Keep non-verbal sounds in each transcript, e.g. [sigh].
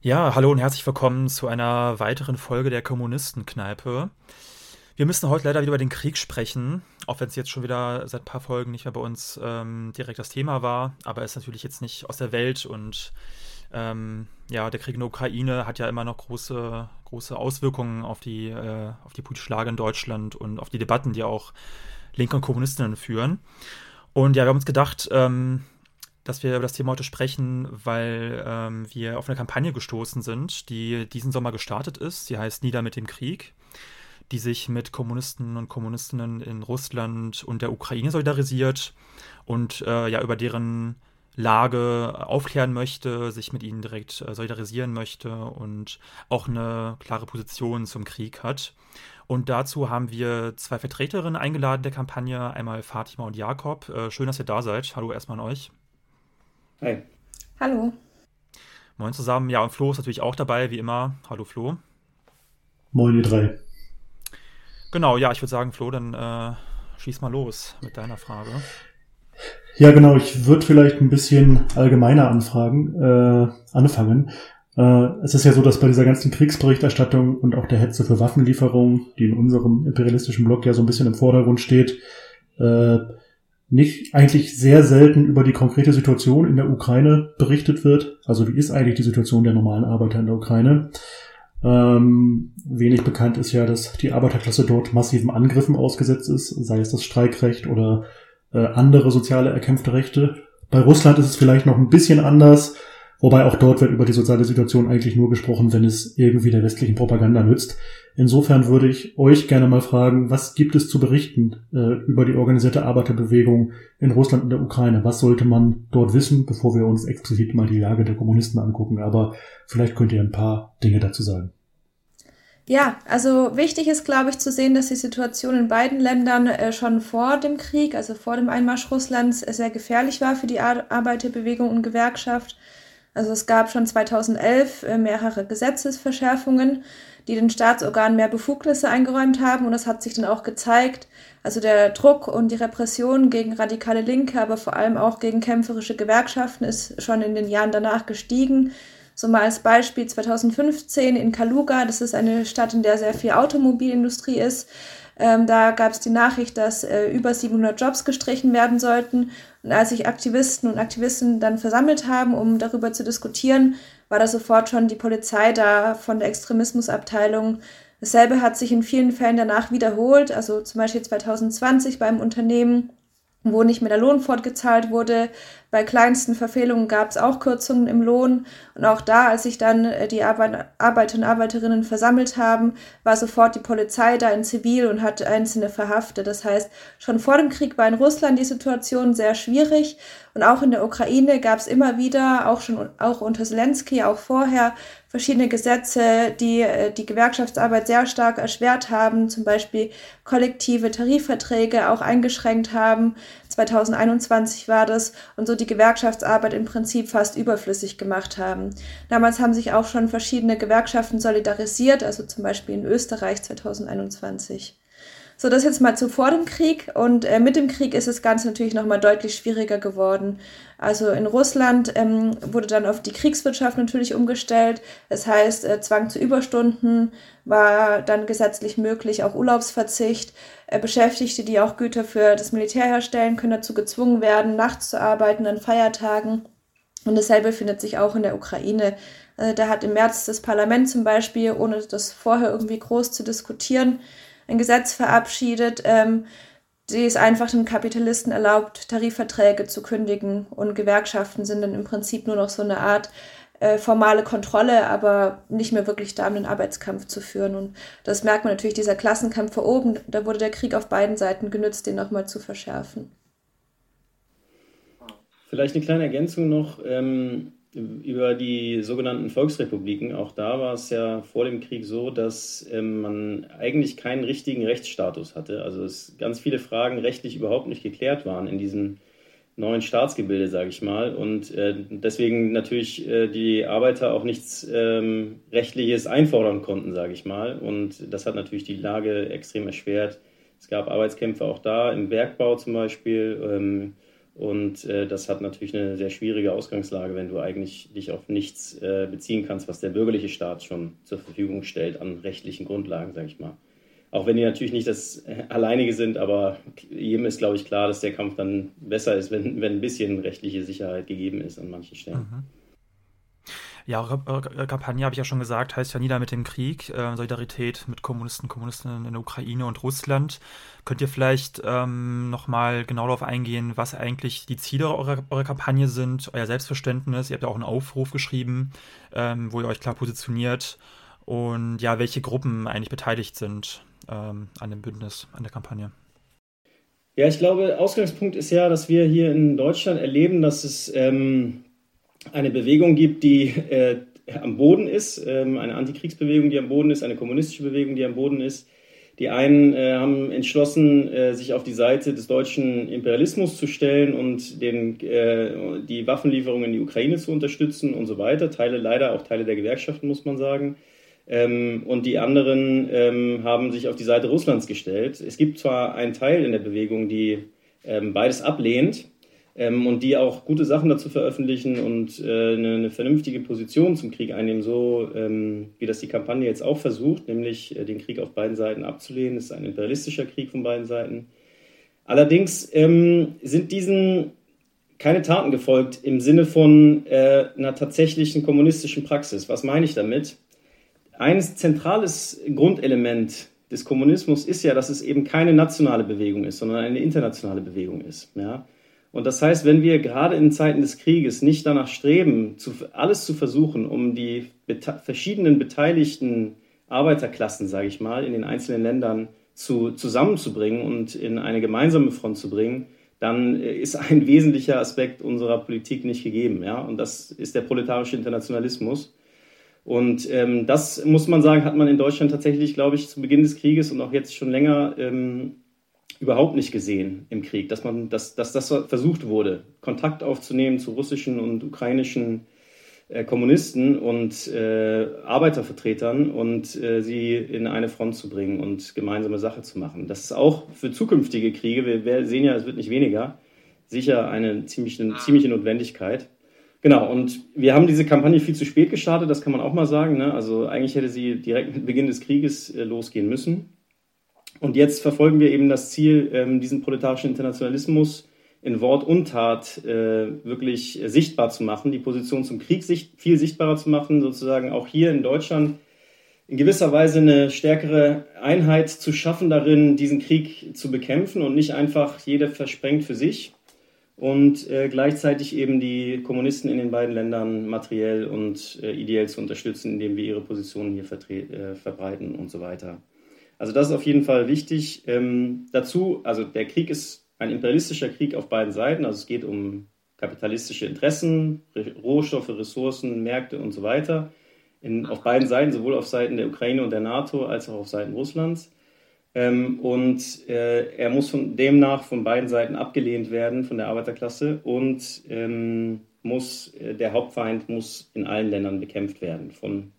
Ja, hallo und herzlich willkommen zu einer weiteren Folge der Kommunistenkneipe. Wir müssen heute leider wieder über den Krieg sprechen, auch wenn es jetzt schon wieder seit ein paar Folgen nicht mehr bei uns ähm, direkt das Thema war, aber ist natürlich jetzt nicht aus der Welt und ähm, ja, der Krieg in der Ukraine hat ja immer noch große, große Auswirkungen auf die, äh, auf die politische Lage in Deutschland und auf die Debatten, die auch Linke und Kommunistinnen führen. Und ja, wir haben uns gedacht, ähm, dass wir über das Thema heute sprechen, weil ähm, wir auf eine Kampagne gestoßen sind, die diesen Sommer gestartet ist. Sie heißt Nieder mit dem Krieg, die sich mit Kommunisten und Kommunistinnen in Russland und der Ukraine solidarisiert und äh, ja über deren Lage aufklären möchte, sich mit ihnen direkt äh, solidarisieren möchte und auch eine klare Position zum Krieg hat. Und dazu haben wir zwei Vertreterinnen eingeladen der Kampagne, einmal Fatima und Jakob. Äh, schön, dass ihr da seid. Hallo erstmal an euch. Hi. Hallo. Moin zusammen. Ja, und Flo ist natürlich auch dabei, wie immer. Hallo Flo. Moin, ihr drei. Genau, ja, ich würde sagen, Flo, dann äh, schieß mal los mit deiner Frage. Ja, genau, ich würde vielleicht ein bisschen allgemeiner anfragen, äh, anfangen. Äh, es ist ja so, dass bei dieser ganzen Kriegsberichterstattung und auch der Hetze für Waffenlieferungen, die in unserem imperialistischen Block ja so ein bisschen im Vordergrund steht, äh, nicht eigentlich sehr selten über die konkrete Situation in der Ukraine berichtet wird. Also wie ist eigentlich die Situation der normalen Arbeiter in der Ukraine? Ähm, wenig bekannt ist ja, dass die Arbeiterklasse dort massiven Angriffen ausgesetzt ist, sei es das Streikrecht oder äh, andere soziale erkämpfte Rechte. Bei Russland ist es vielleicht noch ein bisschen anders. Wobei auch dort wird über die soziale Situation eigentlich nur gesprochen, wenn es irgendwie der westlichen Propaganda nützt. Insofern würde ich euch gerne mal fragen, was gibt es zu berichten äh, über die organisierte Arbeiterbewegung in Russland und der Ukraine? Was sollte man dort wissen, bevor wir uns explizit mal die Lage der Kommunisten angucken? Aber vielleicht könnt ihr ein paar Dinge dazu sagen. Ja, also wichtig ist, glaube ich, zu sehen, dass die Situation in beiden Ländern äh, schon vor dem Krieg, also vor dem Einmarsch Russlands, sehr gefährlich war für die Ar Arbeiterbewegung und Gewerkschaft. Also es gab schon 2011 äh, mehrere Gesetzesverschärfungen, die den Staatsorganen mehr Befugnisse eingeräumt haben und das hat sich dann auch gezeigt. Also der Druck und die Repression gegen radikale Linke, aber vor allem auch gegen kämpferische Gewerkschaften ist schon in den Jahren danach gestiegen. So mal als Beispiel 2015 in Kaluga, das ist eine Stadt, in der sehr viel Automobilindustrie ist. Ähm, da gab es die Nachricht, dass äh, über 700 Jobs gestrichen werden sollten. Als sich Aktivisten und Aktivistinnen dann versammelt haben, um darüber zu diskutieren, war da sofort schon die Polizei da von der Extremismusabteilung. Dasselbe hat sich in vielen Fällen danach wiederholt, also zum Beispiel 2020 beim Unternehmen wo nicht mehr der Lohn fortgezahlt wurde. Bei kleinsten Verfehlungen gab es auch Kürzungen im Lohn. Und auch da, als sich dann äh, die Arbeiter und Arbeiterinnen versammelt haben, war sofort die Polizei da in Zivil und hat Einzelne verhaftet. Das heißt, schon vor dem Krieg war in Russland die Situation sehr schwierig. Und auch in der Ukraine gab es immer wieder, auch schon auch unter Zelensky, auch vorher, verschiedene Gesetze, die äh, die Gewerkschaftsarbeit sehr stark erschwert haben, zum Beispiel kollektive Tarifverträge auch eingeschränkt haben. 2021 war das und so die Gewerkschaftsarbeit im Prinzip fast überflüssig gemacht haben. Damals haben sich auch schon verschiedene Gewerkschaften solidarisiert, also zum Beispiel in Österreich 2021. So, das jetzt mal zu vor dem Krieg und äh, mit dem Krieg ist das Ganze natürlich nochmal deutlich schwieriger geworden. Also in Russland ähm, wurde dann auf die Kriegswirtschaft natürlich umgestellt. Das heißt, äh, Zwang zu Überstunden war dann gesetzlich möglich, auch Urlaubsverzicht. Äh, Beschäftigte, die auch Güter für das Militär herstellen, können dazu gezwungen werden, nachts zu arbeiten an Feiertagen. Und dasselbe findet sich auch in der Ukraine. Äh, da hat im März das Parlament zum Beispiel, ohne das vorher irgendwie groß zu diskutieren, ein Gesetz verabschiedet, ähm, die es einfach den Kapitalisten erlaubt, Tarifverträge zu kündigen. Und Gewerkschaften sind dann im Prinzip nur noch so eine Art äh, formale Kontrolle, aber nicht mehr wirklich da, um den Arbeitskampf zu führen. Und das merkt man natürlich, dieser Klassenkampf vor oben, da wurde der Krieg auf beiden Seiten genützt, den nochmal zu verschärfen. Vielleicht eine kleine Ergänzung noch. Ähm über die sogenannten Volksrepubliken. Auch da war es ja vor dem Krieg so, dass ähm, man eigentlich keinen richtigen Rechtsstatus hatte. Also es ganz viele Fragen rechtlich überhaupt nicht geklärt waren in diesem neuen Staatsgebilde, sage ich mal. Und äh, deswegen natürlich äh, die Arbeiter auch nichts ähm, Rechtliches einfordern konnten, sage ich mal. Und das hat natürlich die Lage extrem erschwert. Es gab Arbeitskämpfe auch da, im Bergbau zum Beispiel. Ähm, und äh, das hat natürlich eine sehr schwierige Ausgangslage, wenn du eigentlich dich auf nichts äh, beziehen kannst, was der bürgerliche Staat schon zur Verfügung stellt an rechtlichen Grundlagen, sage ich mal. Auch wenn die natürlich nicht das äh, Alleinige sind, aber jedem ist, glaube ich, klar, dass der Kampf dann besser ist, wenn, wenn ein bisschen rechtliche Sicherheit gegeben ist an manchen Stellen. Mhm. Ja, Kampagne, habe ich ja schon gesagt, heißt ja Nieder mit dem Krieg, äh, Solidarität mit Kommunisten, Kommunistinnen in der Ukraine und Russland. Könnt ihr vielleicht ähm, nochmal genau darauf eingehen, was eigentlich die Ziele eurer, eurer Kampagne sind, euer Selbstverständnis? Ihr habt ja auch einen Aufruf geschrieben, ähm, wo ihr euch klar positioniert und ja, welche Gruppen eigentlich beteiligt sind ähm, an dem Bündnis, an der Kampagne. Ja, ich glaube, Ausgangspunkt ist ja, dass wir hier in Deutschland erleben, dass es ähm, eine Bewegung gibt, die äh, am Boden ist, ähm, eine Antikriegsbewegung, die am Boden ist, eine kommunistische Bewegung, die am Boden ist. Die einen äh, haben entschlossen, äh, sich auf die Seite des deutschen Imperialismus zu stellen und den, äh, die Waffenlieferungen in die Ukraine zu unterstützen und so weiter. Teile, leider auch Teile der Gewerkschaften, muss man sagen. Ähm, und die anderen ähm, haben sich auf die Seite Russlands gestellt. Es gibt zwar einen Teil in der Bewegung, die ähm, beides ablehnt, ähm, und die auch gute Sachen dazu veröffentlichen und äh, eine, eine, vernünftige Position zum Krieg einnehmen, so ähm, wie das die Kampagne jetzt auch versucht, nämlich äh, den Krieg auf beiden Seiten abzulehnen. Es ist ein imperialistischer Krieg von beiden Seiten. Allerdings ähm, sind diesen keine Taten gefolgt im Sinne von äh, einer tatsächlichen kommunistischen Praxis. Was meine ich damit? Ein zentrales Grundelement des Kommunismus ist ja, dass es eben keine nationale Bewegung ist, sondern eine internationale Bewegung ist. Ja? Und das heißt, wenn wir gerade in Zeiten des Krieges nicht danach streben, zu, alles zu versuchen, um die bete verschiedenen beteiligten Arbeiterklassen, sage ich mal, in den einzelnen Ländern zu, zusammenzubringen und in eine gemeinsame Front zu bringen, dann äh, ist ein wesentlicher Aspekt unserer Politik nicht gegeben. Ja? Und das ist der proletarische Internationalismus. Und ähm, das muss man sagen, hat man in Deutschland tatsächlich, glaube ich, zu Beginn des Krieges und auch jetzt schon länger ähm, überhaupt nicht gesehen im Krieg, dass man, dass, dass das versucht wurde, Kontakt aufzunehmen zu russischen und ukrainischen äh, Kommunisten und äh, Arbeitervertretern und äh, sie in eine Front zu bringen und gemeinsame Sache zu machen. Das ist auch für zukünftige Kriege, wir, wir sehen ja, es wird nicht weniger, sicher eine ziemliche, eine ziemliche Notwendigkeit. Genau, und wir haben diese Kampagne viel zu spät gestartet, das kann man auch mal sagen. Ne? Also eigentlich hätte sie direkt mit Beginn des Krieges äh, losgehen müssen. Und jetzt verfolgen wir eben das Ziel, ähm, diesen proletarischen Internationalismus in Wort und Tat äh, wirklich sichtbar zu machen, die Position zum Krieg viel sichtbarer zu machen, sozusagen auch hier in Deutschland in gewisser Weise eine stärkere Einheit zu schaffen darin, diesen Krieg zu bekämpfen und nicht einfach jeder versprengt für sich und äh, gleichzeitig eben die Kommunisten in den beiden Ländern materiell und äh, ideell zu unterstützen, indem wir ihre Positionen hier verbreiten und so weiter. Also das ist auf jeden Fall wichtig. Ähm, dazu, also der Krieg ist ein imperialistischer Krieg auf beiden Seiten. Also es geht um kapitalistische Interessen, Rohstoffe, Ressourcen, Märkte und so weiter. In, auf beiden Seiten, sowohl auf Seiten der Ukraine und der NATO als auch auf Seiten Russlands. Ähm, und äh, er muss von, demnach von beiden Seiten abgelehnt werden, von der Arbeiterklasse. Und ähm, muss, äh, der Hauptfeind muss in allen Ländern bekämpft werden, von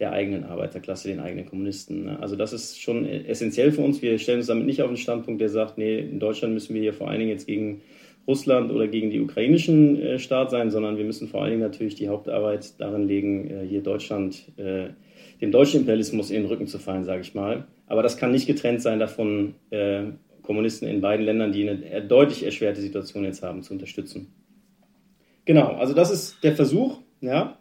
der eigenen Arbeiterklasse, den eigenen Kommunisten. Ne? Also das ist schon essentiell für uns. Wir stellen uns damit nicht auf den Standpunkt, der sagt, nee, in Deutschland müssen wir hier vor allen Dingen jetzt gegen Russland oder gegen die ukrainischen äh, Staat sein, sondern wir müssen vor allen Dingen natürlich die Hauptarbeit darin legen, äh, hier Deutschland, äh, dem deutschen Imperialismus in den Rücken zu fallen, sage ich mal. Aber das kann nicht getrennt sein davon, Kommunisten in beiden Ländern, die eine deutlich erschwerte Situation jetzt haben, zu unterstützen. Genau, also das ist der Versuch, ja,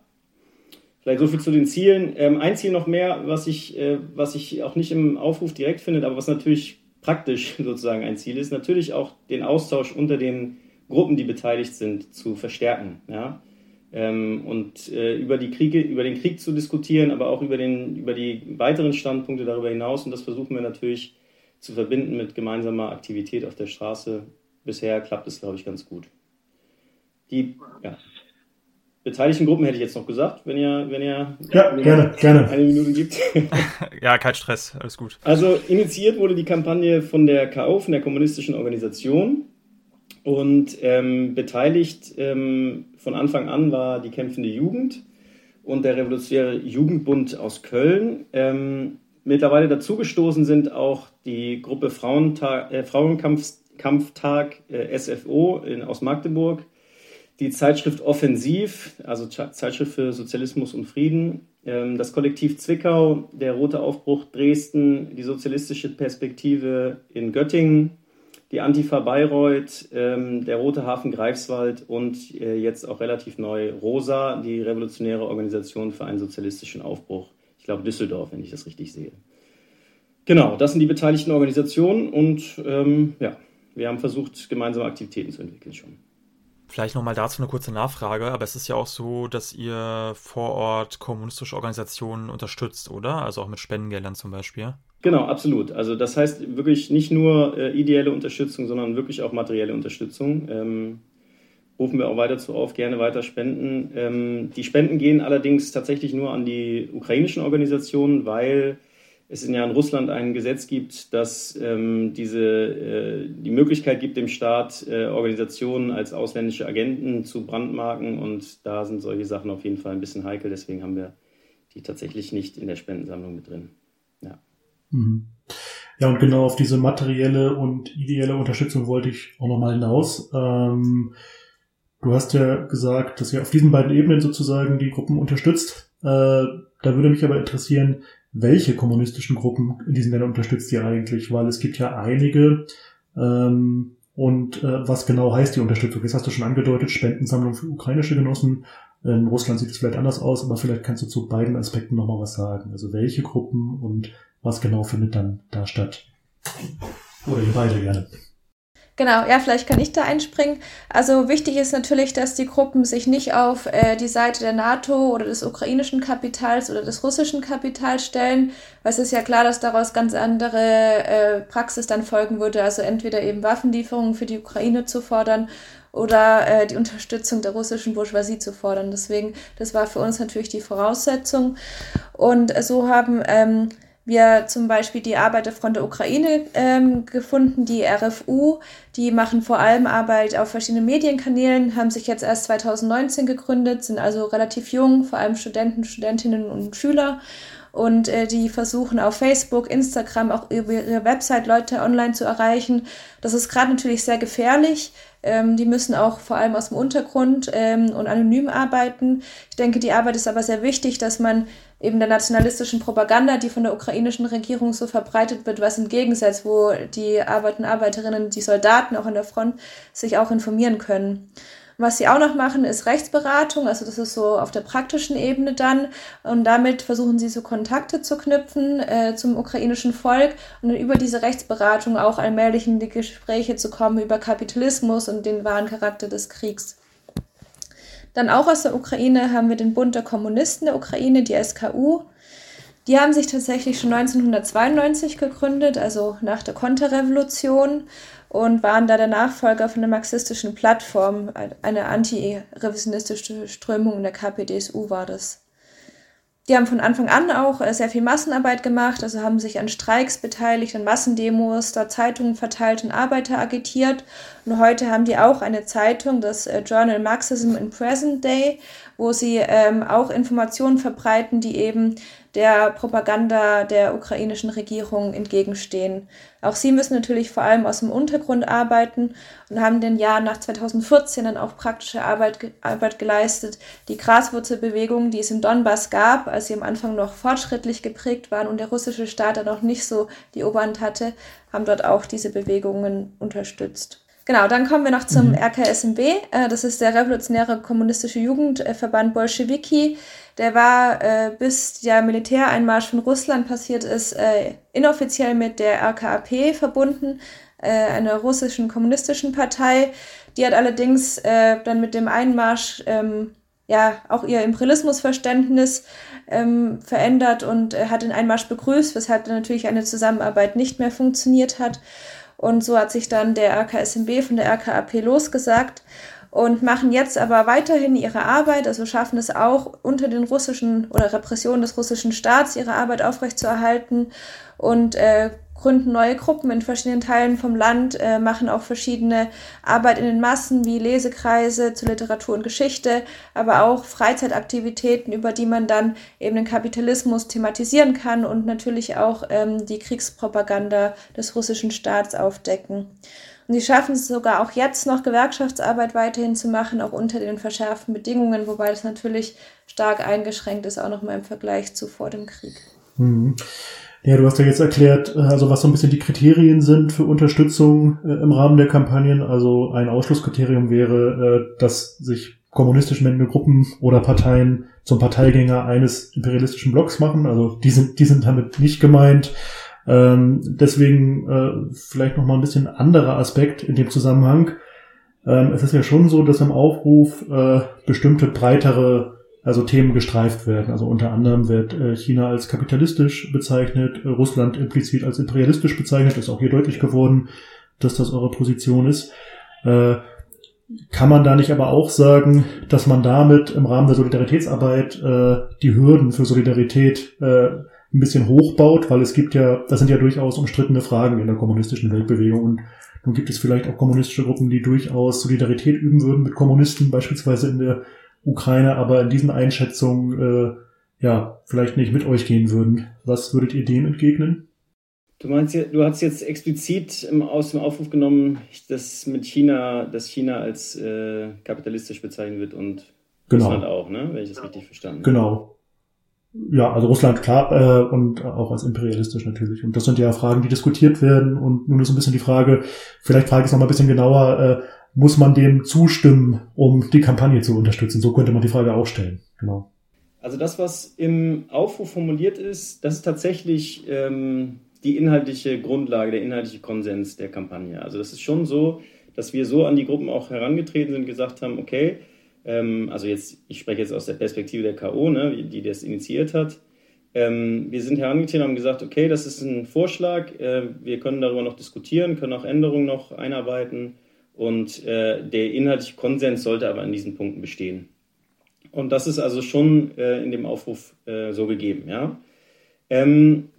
Vielleicht so viel zu den Zielen. Ähm, ein Ziel noch mehr, was ich, äh, was ich auch nicht im Aufruf direkt finde, aber was natürlich praktisch [laughs] sozusagen ein Ziel ist, natürlich auch den Austausch unter den Gruppen, die beteiligt sind, zu verstärken. Ja? Ähm, und äh, über, die Kriege, über den Krieg zu diskutieren, aber auch über, den, über die weiteren Standpunkte darüber hinaus. Und das versuchen wir natürlich zu verbinden mit gemeinsamer Aktivität auf der Straße. Bisher klappt es, glaube ich, ganz gut. Die, ja. Beteiligten Gruppen hätte ich jetzt noch gesagt, wenn ihr, wenn ihr ja, wenn gerne, gerne. eine Minute gibt. [laughs] ja, kein Stress, alles gut. Also initiiert wurde die Kampagne von der KO, von der kommunistischen Organisation. Und ähm, beteiligt ähm, von Anfang an war die kämpfende Jugend und der Revolutionäre Jugendbund aus Köln. Ähm, mittlerweile dazugestoßen sind auch die Gruppe Frauentag, äh, Frauenkampftag äh, SFO in, aus Magdeburg, die Zeitschrift Offensiv, also Zeitschrift für Sozialismus und Frieden, ähm, das Kollektiv Zwickau, der Rote Aufbruch Dresden, die Sozialistische Perspektive in Göttingen, die Antifa Bayreuth, ähm, der Rote Hafen Greifswald und äh, jetzt auch relativ neu Rosa, die revolutionäre Organisation für einen sozialistischen Aufbruch. Ich glaube Düsseldorf, wenn ich das richtig sehe. Genau, das sind die beteiligten Organisationen und ähm, ja, wir haben versucht, gemeinsame Aktivitäten zu entwickeln schon. Vielleicht nochmal dazu eine kurze Nachfrage, aber es ist ja auch so, dass ihr vor Ort kommunistische Organisationen unterstützt, oder? Also auch mit Spendengeldern zum Beispiel. Genau, absolut. Also das heißt wirklich nicht nur äh, ideelle Unterstützung, sondern wirklich auch materielle Unterstützung. Ähm, rufen wir auch weiter zu auf, gerne weiter spenden. Ähm, die Spenden gehen allerdings tatsächlich nur an die ukrainischen Organisationen, weil es ja in Russland ein Gesetz gibt, das ähm, diese, äh, die Möglichkeit gibt, dem Staat äh, Organisationen als ausländische Agenten zu brandmarken. Und da sind solche Sachen auf jeden Fall ein bisschen heikel. Deswegen haben wir die tatsächlich nicht in der Spendensammlung mit drin. Ja. Mhm. Ja, und genau auf diese materielle und ideelle Unterstützung wollte ich auch nochmal hinaus. Ähm, du hast ja gesagt, dass ihr auf diesen beiden Ebenen sozusagen die Gruppen unterstützt. Äh, da würde mich aber interessieren, welche kommunistischen Gruppen in diesen Ländern unterstützt ihr eigentlich? Weil es gibt ja einige. Ähm, und äh, was genau heißt die Unterstützung? Jetzt hast du schon angedeutet, Spendensammlung für ukrainische Genossen. In Russland sieht es vielleicht anders aus, aber vielleicht kannst du zu beiden Aspekten nochmal was sagen. Also welche Gruppen und was genau findet dann da statt? Oder ihr beide gerne. Genau, ja, vielleicht kann ich da einspringen. Also wichtig ist natürlich, dass die Gruppen sich nicht auf äh, die Seite der NATO oder des ukrainischen Kapitals oder des russischen Kapitals stellen, weil es ist ja klar, dass daraus ganz andere äh, Praxis dann folgen würde. Also entweder eben Waffenlieferungen für die Ukraine zu fordern oder äh, die Unterstützung der russischen Bourgeoisie zu fordern. Deswegen, das war für uns natürlich die Voraussetzung. Und so haben ähm, wir zum Beispiel die Arbeiterfront der Ukraine ähm, gefunden, die RFU. Die machen vor allem Arbeit auf verschiedenen Medienkanälen, haben sich jetzt erst 2019 gegründet, sind also relativ jung, vor allem Studenten, Studentinnen und Schüler. Und äh, die versuchen auf Facebook, Instagram, auch über ihre Website Leute online zu erreichen. Das ist gerade natürlich sehr gefährlich. Ähm, die müssen auch vor allem aus dem Untergrund ähm, und anonym arbeiten. Ich denke, die Arbeit ist aber sehr wichtig, dass man eben der nationalistischen Propaganda, die von der ukrainischen Regierung so verbreitet wird, was entgegensetzt, wo die Arbeiter und Arbeiterinnen, die Soldaten auch an der Front sich auch informieren können. Was sie auch noch machen, ist Rechtsberatung, also das ist so auf der praktischen Ebene dann. Und damit versuchen sie so Kontakte zu knüpfen äh, zum ukrainischen Volk und über diese Rechtsberatung auch allmählich in die Gespräche zu kommen über Kapitalismus und den wahren Charakter des Kriegs. Dann auch aus der Ukraine haben wir den Bund der Kommunisten der Ukraine, die SKU. Die haben sich tatsächlich schon 1992 gegründet, also nach der Konterrevolution und waren da der Nachfolger von der marxistischen Plattform, eine anti-revisionistische Strömung in der KPDSU war das. Die haben von Anfang an auch äh, sehr viel Massenarbeit gemacht, also haben sich an Streiks beteiligt, an Massendemos, da Zeitungen verteilt und Arbeiter agitiert. Und heute haben die auch eine Zeitung, das äh, Journal Marxism in Present Day, wo sie ähm, auch Informationen verbreiten, die eben der Propaganda der ukrainischen Regierung entgegenstehen. Auch sie müssen natürlich vor allem aus dem Untergrund arbeiten und haben den Jahr nach 2014 dann auch praktische Arbeit, Arbeit geleistet. Die Graswurzelbewegung, die es im Donbass gab, als sie am Anfang noch fortschrittlich geprägt waren und der russische Staat dann noch nicht so die Oberhand hatte, haben dort auch diese Bewegungen unterstützt. Genau, dann kommen wir noch zum mhm. RKSMB. Äh, das ist der Revolutionäre Kommunistische Jugendverband Bolschewiki. Der war, äh, bis der Militäreinmarsch von Russland passiert ist, äh, inoffiziell mit der RKAP verbunden, einer russischen kommunistischen Partei. Die hat allerdings dann mit dem Einmarsch ähm, ja auch ihr Imperialismusverständnis ähm, verändert und hat den Einmarsch begrüßt, weshalb dann natürlich eine Zusammenarbeit nicht mehr funktioniert hat. Und so hat sich dann der RKSMB von der RKAP losgesagt. Und machen jetzt aber weiterhin ihre Arbeit, also schaffen es auch unter den russischen oder Repressionen des russischen Staats ihre Arbeit aufrechtzuerhalten und äh, gründen neue Gruppen in verschiedenen Teilen vom Land, äh, machen auch verschiedene Arbeit in den Massen wie Lesekreise zu Literatur und Geschichte, aber auch Freizeitaktivitäten, über die man dann eben den Kapitalismus thematisieren kann und natürlich auch ähm, die Kriegspropaganda des russischen Staats aufdecken. Und sie schaffen es sogar auch jetzt noch Gewerkschaftsarbeit weiterhin zu machen, auch unter den verschärften Bedingungen, wobei das natürlich stark eingeschränkt ist, auch nochmal im Vergleich zu vor dem Krieg. Mhm. Ja, du hast ja jetzt erklärt, äh, also was so ein bisschen die Kriterien sind für Unterstützung äh, im Rahmen der Kampagnen. Also ein Ausschlusskriterium wäre, äh, dass sich kommunistisch männende Gruppen oder Parteien zum Parteigänger eines imperialistischen Blocks machen. Also die sind, die sind damit nicht gemeint. Ähm, deswegen äh, vielleicht noch mal ein bisschen anderer Aspekt in dem Zusammenhang. Ähm, es ist ja schon so, dass im Aufruf äh, bestimmte breitere also Themen gestreift werden. Also unter anderem wird äh, China als kapitalistisch bezeichnet, äh, Russland implizit als imperialistisch bezeichnet. Ist auch hier deutlich geworden, dass das eure Position ist. Äh, kann man da nicht aber auch sagen, dass man damit im Rahmen der Solidaritätsarbeit äh, die Hürden für Solidarität äh, ein bisschen hochbaut, weil es gibt ja, das sind ja durchaus umstrittene Fragen in der kommunistischen Weltbewegung und nun gibt es vielleicht auch kommunistische Gruppen, die durchaus Solidarität üben würden mit Kommunisten, beispielsweise in der Ukraine, aber in diesen Einschätzungen äh, ja vielleicht nicht mit euch gehen würden. Was würdet ihr dem entgegnen? Du meinst, du hast jetzt explizit aus dem Aufruf genommen, dass mit China, dass China als äh, kapitalistisch bezeichnet wird und genau. Russland auch, ne? Wenn ich das richtig verstanden habe. Genau. Ja, also Russland klar äh, und auch als imperialistisch natürlich. Und das sind ja Fragen, die diskutiert werden. Und nun ist ein bisschen die Frage, vielleicht frage ich es noch mal ein bisschen genauer, äh, muss man dem zustimmen, um die Kampagne zu unterstützen? So könnte man die Frage auch stellen. Genau. Also das, was im Aufruf formuliert ist, das ist tatsächlich ähm, die inhaltliche Grundlage, der inhaltliche Konsens der Kampagne. Also das ist schon so, dass wir so an die Gruppen auch herangetreten sind, gesagt haben, okay, ähm, also jetzt, ich spreche jetzt aus der Perspektive der K.O., ne, die das initiiert hat. Ähm, wir sind herangetreten und haben gesagt, okay, das ist ein Vorschlag, äh, wir können darüber noch diskutieren, können auch Änderungen noch einarbeiten und äh, der inhaltliche Konsens sollte aber an diesen Punkten bestehen. Und das ist also schon äh, in dem Aufruf äh, so gegeben. Ja? Ähm,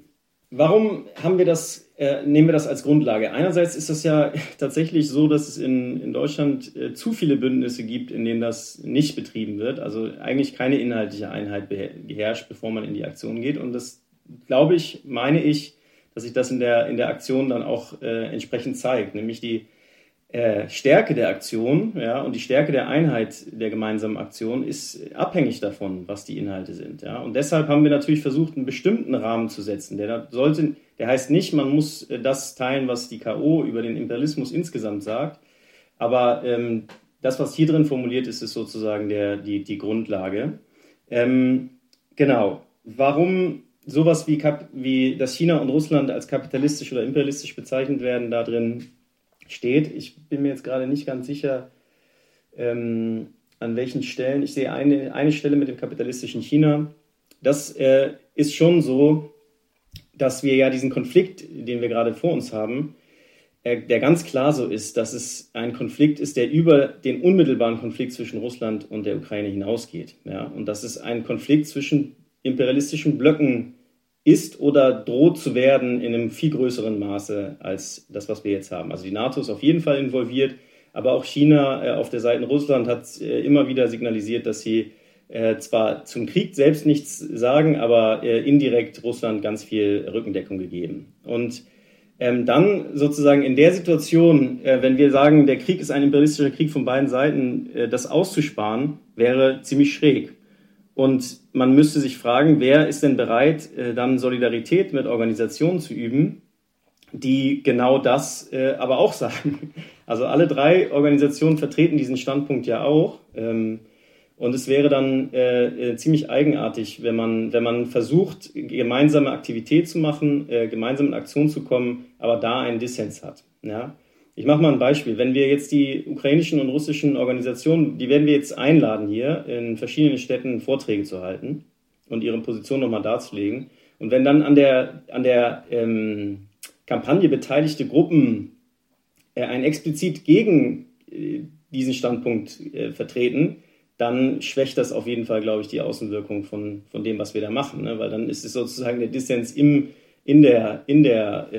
warum haben wir das, äh, nehmen wir das als Grundlage? Einerseits ist es ja [laughs] tatsächlich so, dass es in, in Deutschland äh, zu viele Bündnisse gibt, in denen das nicht betrieben wird. Also eigentlich keine inhaltliche Einheit beherrscht, bevor man in die Aktion geht. Und das glaube ich, meine ich, dass sich das in der, in der Aktion dann auch äh, entsprechend zeigt, nämlich die äh, Stärke der Aktion ja, und die Stärke der Einheit der gemeinsamen Aktion ist abhängig davon, was die Inhalte sind. Ja. Und deshalb haben wir natürlich versucht, einen bestimmten Rahmen zu setzen. Der, sollte, der heißt nicht, man muss äh, das teilen, was die K.O. über den Imperialismus insgesamt sagt, aber ähm, das, was hier drin formuliert ist, ist sozusagen der, die, die Grundlage. Ähm, genau. Warum sowas wie, wie, dass China und Russland als kapitalistisch oder imperialistisch bezeichnet werden, da drin steht. Ich bin mir jetzt gerade nicht ganz sicher, ähm, an welchen Stellen. Ich sehe eine, eine Stelle mit dem kapitalistischen China. Das äh, ist schon so, dass wir ja diesen Konflikt, den wir gerade vor uns haben, äh, der ganz klar so ist, dass es ein Konflikt ist, der über den unmittelbaren Konflikt zwischen Russland und der Ukraine hinausgeht. Ja? Und dass es ein Konflikt zwischen imperialistischen Blöcken ist oder droht zu werden in einem viel größeren Maße als das, was wir jetzt haben. Also die NATO ist auf jeden Fall involviert, aber auch China äh, auf der Seite Russland hat äh, immer wieder signalisiert, dass sie äh, zwar zum Krieg selbst nichts sagen, aber äh, indirekt Russland ganz viel Rückendeckung gegeben. Und ähm, dann sozusagen in der Situation, äh, wenn wir sagen, der Krieg ist ein imperialistischer Krieg von beiden Seiten, äh, das auszusparen, wäre ziemlich schräg. Und man müsste sich fragen, wer ist denn bereit, äh, dann Solidarität mit Organisationen zu üben, die genau das äh, aber auch [laughs] sagen. Also alle drei Organisationen vertreten diesen Standpunkt ja auch. Ähm, und es wäre dann äh, ziemlich eigenartig, wenn man, wenn man versucht, gemeinsame Aktivität zu machen, gemeinsam in Aktion zu kommen, aber da einen Dissens hat. Ja? Ich mache mal ein Beispiel. Wenn wir jetzt die ukrainischen und russischen Organisationen, die werden wir jetzt einladen, hier in verschiedenen Städten Vorträge zu halten und ihre Position nochmal darzulegen. Und wenn dann an der, an der ähm, Kampagne beteiligte Gruppen äh, ein explizit gegen äh, diesen Standpunkt äh, vertreten, dann schwächt das auf jeden Fall, glaube ich, die Außenwirkung von, von dem, was wir da machen. Ne? Weil dann ist es sozusagen der Dissens im, in der, in der,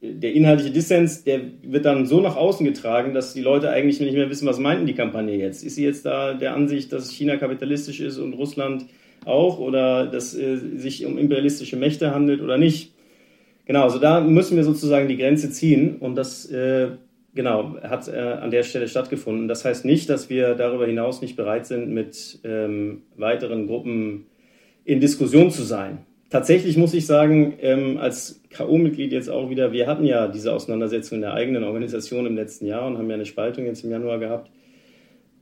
äh, der inhaltliche Dissens, der wird dann so nach außen getragen, dass die Leute eigentlich nicht mehr wissen, was meinten die Kampagne jetzt. Ist sie jetzt da der Ansicht, dass China kapitalistisch ist und Russland auch oder dass äh, sich um imperialistische Mächte handelt oder nicht? Genau, also da müssen wir sozusagen die Grenze ziehen und das äh, genau hat äh, an der Stelle stattgefunden. Das heißt nicht, dass wir darüber hinaus nicht bereit sind, mit ähm, weiteren Gruppen in Diskussion zu sein. Tatsächlich muss ich sagen, ähm, als K.O.-Mitglied jetzt auch wieder, wir hatten ja diese Auseinandersetzung in der eigenen Organisation im letzten Jahr und haben ja eine Spaltung jetzt im Januar gehabt.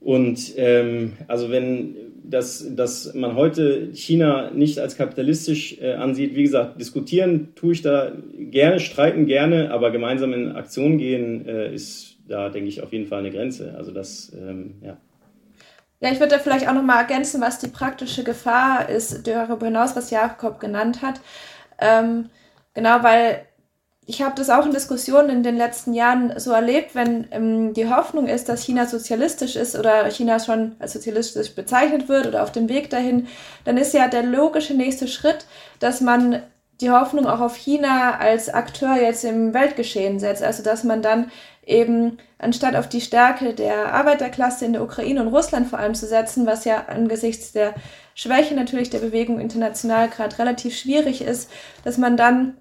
Und ähm, also wenn dass, dass man heute China nicht als kapitalistisch äh, ansieht. Wie gesagt, diskutieren tue ich da gerne, streiten gerne, aber gemeinsam in Aktion gehen äh, ist da, denke ich, auf jeden Fall eine Grenze. Also das, ähm, ja. Ja, ich würde da vielleicht auch nochmal ergänzen, was die praktische Gefahr ist, darüber hinaus, was Jakob genannt hat. Ähm, genau, weil ich habe das auch in Diskussionen in den letzten Jahren so erlebt, wenn ähm, die Hoffnung ist, dass China sozialistisch ist oder China schon als sozialistisch bezeichnet wird oder auf dem Weg dahin, dann ist ja der logische nächste Schritt, dass man die Hoffnung auch auf China als Akteur jetzt im Weltgeschehen setzt. Also dass man dann eben anstatt auf die Stärke der Arbeiterklasse in der Ukraine und Russland vor allem zu setzen, was ja angesichts der Schwäche natürlich der Bewegung international gerade relativ schwierig ist, dass man dann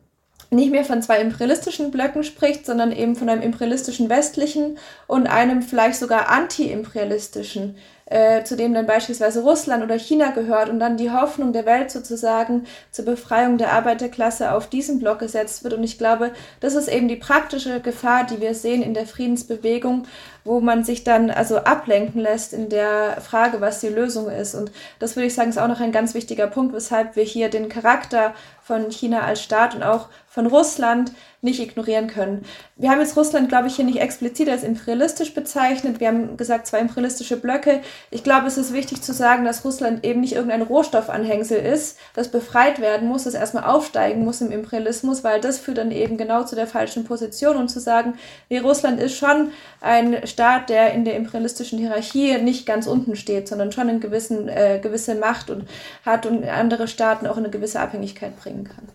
nicht mehr von zwei imperialistischen Blöcken spricht, sondern eben von einem imperialistischen westlichen und einem vielleicht sogar anti-imperialistischen äh, zu dem dann beispielsweise Russland oder China gehört und dann die Hoffnung der Welt sozusagen zur Befreiung der Arbeiterklasse auf diesen Block gesetzt wird. Und ich glaube, das ist eben die praktische Gefahr, die wir sehen in der Friedensbewegung, wo man sich dann also ablenken lässt in der Frage, was die Lösung ist. Und das würde ich sagen, ist auch noch ein ganz wichtiger Punkt, weshalb wir hier den Charakter von China als Staat und auch von Russland nicht ignorieren können. Wir haben jetzt Russland, glaube ich, hier nicht explizit als imperialistisch bezeichnet. Wir haben gesagt, zwei imperialistische Blöcke. Ich glaube, es ist wichtig zu sagen, dass Russland eben nicht irgendein Rohstoffanhängsel ist, das befreit werden muss, das erstmal aufsteigen muss im Imperialismus, weil das führt dann eben genau zu der falschen Position und zu sagen, nee, Russland ist schon ein Staat, der in der imperialistischen Hierarchie nicht ganz unten steht, sondern schon eine gewissen, äh, gewisse Macht und hat und andere Staaten auch in eine gewisse Abhängigkeit bringen kann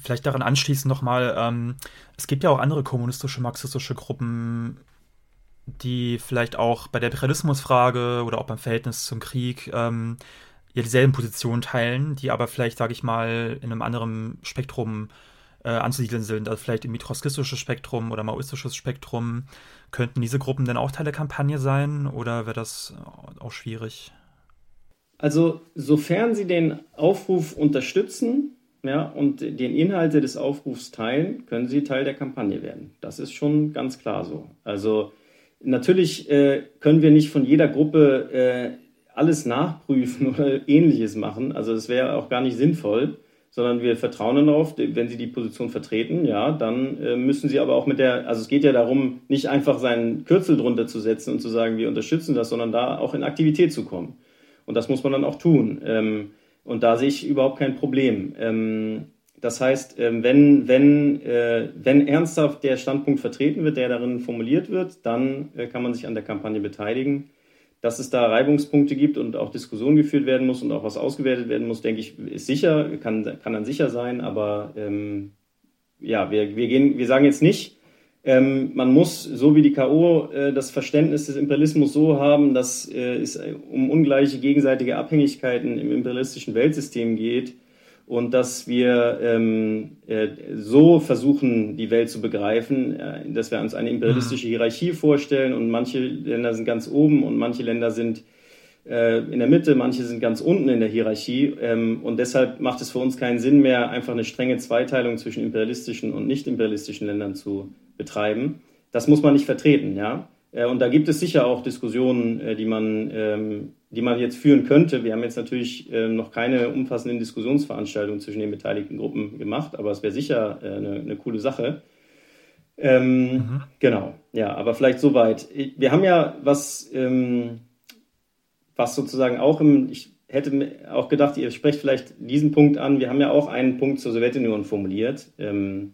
vielleicht daran anschließend nochmal, ähm, es gibt ja auch andere kommunistische, marxistische Gruppen, die vielleicht auch bei der Imperialismusfrage oder auch beim Verhältnis zum Krieg ähm, ja dieselben Positionen teilen, die aber vielleicht, sage ich mal, in einem anderen Spektrum äh, anzusiedeln sind, also vielleicht im trotzkistisches Spektrum oder maoistisches Spektrum. Könnten diese Gruppen denn auch Teil der Kampagne sein oder wäre das auch schwierig? Also sofern sie den Aufruf unterstützen, ja, und den Inhalte des Aufrufs teilen, können sie Teil der Kampagne werden. Das ist schon ganz klar so. Also natürlich äh, können wir nicht von jeder Gruppe äh, alles nachprüfen [laughs] oder ähnliches machen. Also das wäre auch gar nicht sinnvoll, sondern wir vertrauen darauf, wenn sie die Position vertreten, ja, dann äh, müssen sie aber auch mit der, also es geht ja darum, nicht einfach seinen Kürzel drunter zu setzen und zu sagen, wir unterstützen das, sondern da auch in Aktivität zu kommen. Und das muss man dann auch tun. Ähm, und da sehe ich überhaupt kein Problem. Ähm, das heißt, ähm, wenn, wenn, äh, wenn ernsthaft der Standpunkt vertreten wird, der darin formuliert wird, dann äh, kann man sich an der Kampagne beteiligen. Dass es da Reibungspunkte gibt und auch Diskussionen geführt werden muss und auch was ausgewertet werden muss, denke ich, ist sicher, kann, kann dann sicher sein. Aber ähm, ja, wir, wir, gehen, wir sagen jetzt nicht, ähm, man muss, so wie die K.O., äh, das Verständnis des Imperialismus so haben, dass äh, es um ungleiche gegenseitige Abhängigkeiten im imperialistischen Weltsystem geht und dass wir ähm, äh, so versuchen, die Welt zu begreifen, äh, dass wir uns eine imperialistische mhm. Hierarchie vorstellen und manche Länder sind ganz oben und manche Länder sind äh, in der Mitte, manche sind ganz unten in der Hierarchie. Ähm, und deshalb macht es für uns keinen Sinn mehr, einfach eine strenge Zweiteilung zwischen imperialistischen und nicht imperialistischen Ländern zu betreiben. Das muss man nicht vertreten, ja. Äh, und da gibt es sicher auch Diskussionen, äh, die man, ähm, die man jetzt führen könnte. Wir haben jetzt natürlich ähm, noch keine umfassenden Diskussionsveranstaltungen zwischen den beteiligten Gruppen gemacht, aber es wäre sicher eine, eine, coole Sache. Ähm, mhm. Genau, ja, aber vielleicht soweit. Wir haben ja was, ähm, was sozusagen auch im, ich hätte auch gedacht, ihr sprecht vielleicht diesen Punkt an. Wir haben ja auch einen Punkt zur Sowjetunion formuliert. Ähm,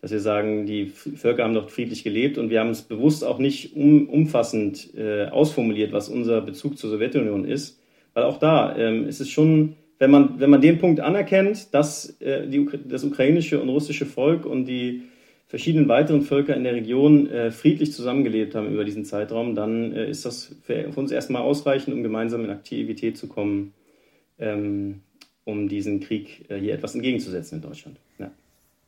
dass wir sagen, die Völker haben dort friedlich gelebt und wir haben es bewusst auch nicht um, umfassend äh, ausformuliert, was unser Bezug zur Sowjetunion ist, weil auch da ähm, ist es schon, wenn man, wenn man den Punkt anerkennt, dass äh, die, das ukrainische und russische Volk und die verschiedenen weiteren Völker in der Region äh, friedlich zusammengelebt haben über diesen Zeitraum, dann äh, ist das für, für, uns erstmal ausreichend, um gemeinsam in Aktivität zu kommen, ähm, um diesen Krieg äh, hier etwas entgegenzusetzen in Deutschland. Ja.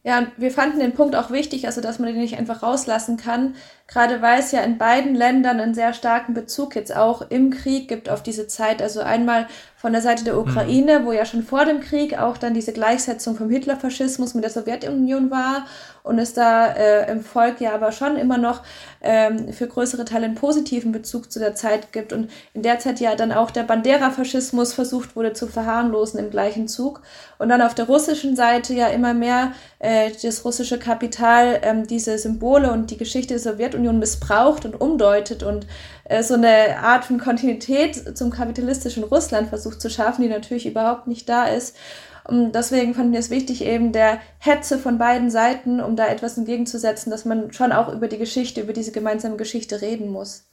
Ja, wir fanden den Punkt auch wichtig, also dass man den nicht einfach rauslassen kann, gerade weil es ja in beiden Ländern einen sehr starken Bezug jetzt auch im Krieg gibt auf diese Zeit. Also einmal von der Seite der Ukraine, mhm. wo ja schon vor dem Krieg auch dann diese Gleichsetzung vom Hitlerfaschismus mit der Sowjetunion war und es da äh, im Volk ja aber schon immer noch ähm, für größere Teile einen positiven Bezug zu der Zeit gibt und in der Zeit ja dann auch der Bandera-Faschismus versucht wurde zu verharmlosen im gleichen Zug und dann auf der russischen Seite ja immer mehr äh, das russische Kapital ähm, diese Symbole und die Geschichte der Sowjetunion missbraucht und umdeutet und äh, so eine Art von Kontinuität zum kapitalistischen Russland versucht zu schaffen, die natürlich überhaupt nicht da ist. Und deswegen fanden wir es wichtig, eben der Hetze von beiden Seiten, um da etwas entgegenzusetzen, dass man schon auch über die Geschichte, über diese gemeinsame Geschichte reden muss.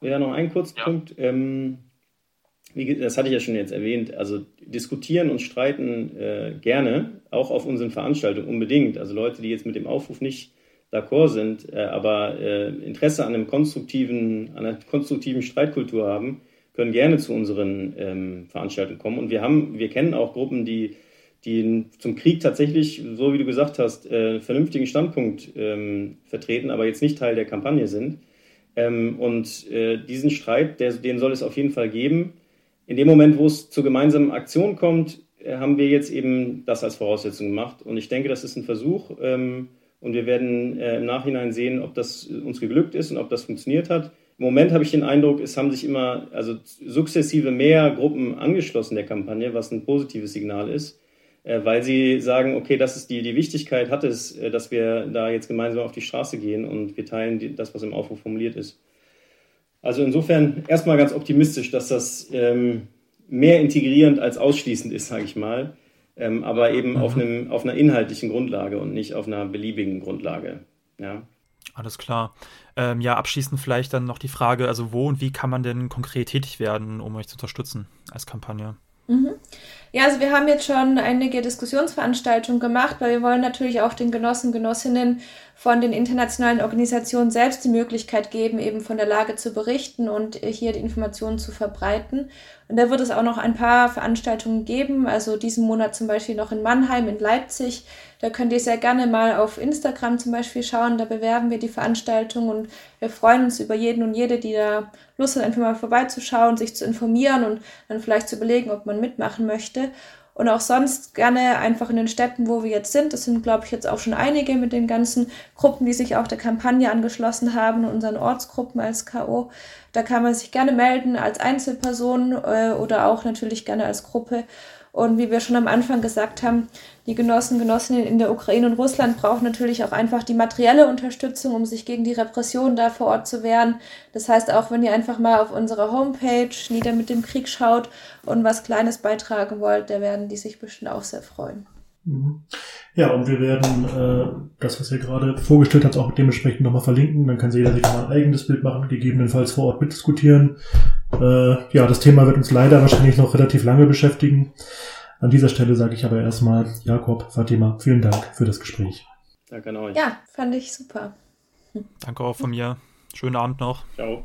Ja, noch ein kurzer ja. Punkt. Ähm, wie, das hatte ich ja schon jetzt erwähnt. Also diskutieren und streiten äh, gerne, auch auf unseren Veranstaltungen unbedingt. Also Leute, die jetzt mit dem Aufruf nicht d'accord sind, äh, aber äh, Interesse an einem konstruktiven, an einer konstruktiven Streitkultur haben, können gerne zu unseren ähm, Veranstaltungen kommen. Und wir haben, wir kennen auch Gruppen, die, die zum Krieg tatsächlich, so wie du gesagt hast, äh, vernünftigen Standpunkt ähm, vertreten, aber jetzt nicht Teil der Kampagne sind. Ähm, und äh, diesen Streit, der, den soll es auf jeden Fall geben. In dem Moment, wo es zur gemeinsamen Aktion kommt, äh, haben wir jetzt eben das als Voraussetzung gemacht. Und ich denke, das ist ein Versuch. Ähm, und wir werden äh, im Nachhinein sehen, ob das uns geglückt ist und ob das funktioniert hat. Im Moment habe ich den Eindruck, es haben sich immer, also sukzessive mehr Gruppen angeschlossen der Kampagne, was ein positives Signal ist, äh, weil sie sagen, okay, das ist die, die Wichtigkeit hat es, äh, dass wir da jetzt gemeinsam auf die Straße gehen und wir teilen die, das, was im Aufruf formuliert ist. Also insofern erstmal ganz optimistisch, dass das ähm, mehr integrierend als ausschließend ist, sage ich mal, ähm, aber eben mhm. auf, einem, auf einer inhaltlichen Grundlage und nicht auf einer beliebigen Grundlage. Ja. Alles klar. Ähm, ja, abschließend vielleicht dann noch die Frage, also wo und wie kann man denn konkret tätig werden, um euch zu unterstützen als Kampagne? Mhm. Ja, also wir haben jetzt schon einige Diskussionsveranstaltungen gemacht, weil wir wollen natürlich auch den Genossen, Genossinnen von den internationalen Organisationen selbst die Möglichkeit geben, eben von der Lage zu berichten und hier die Informationen zu verbreiten. Und da wird es auch noch ein paar Veranstaltungen geben, also diesen Monat zum Beispiel noch in Mannheim, in Leipzig. Da könnt ihr sehr gerne mal auf Instagram zum Beispiel schauen, da bewerben wir die Veranstaltung und wir freuen uns über jeden und jede, die da Lust hat, einfach mal vorbeizuschauen, sich zu informieren und dann vielleicht zu überlegen, ob man mitmachen möchte. Und auch sonst gerne einfach in den Städten, wo wir jetzt sind. Das sind, glaube ich, jetzt auch schon einige mit den ganzen Gruppen, die sich auch der Kampagne angeschlossen haben, unseren Ortsgruppen als K.O. Da kann man sich gerne melden als Einzelperson äh, oder auch natürlich gerne als Gruppe. Und wie wir schon am Anfang gesagt haben, die Genossen, Genossinnen in der Ukraine und Russland brauchen natürlich auch einfach die materielle Unterstützung, um sich gegen die Repression da vor Ort zu wehren. Das heißt, auch wenn ihr einfach mal auf unserer Homepage Nieder mit dem Krieg schaut und was Kleines beitragen wollt, da werden die sich bestimmt auch sehr freuen. Mhm. Ja, und wir werden äh, das, was ihr gerade vorgestellt habt, auch dementsprechend nochmal verlinken. Dann kann jeder sich mal ein eigenes Bild machen, gegebenenfalls vor Ort mitdiskutieren. Äh, ja, das Thema wird uns leider wahrscheinlich noch relativ lange beschäftigen. An dieser Stelle sage ich aber erstmal, Jakob, Fatima, vielen Dank für das Gespräch. Danke an euch. Ja, fand ich super. Danke auch von mir. Schönen Abend noch. Ciao.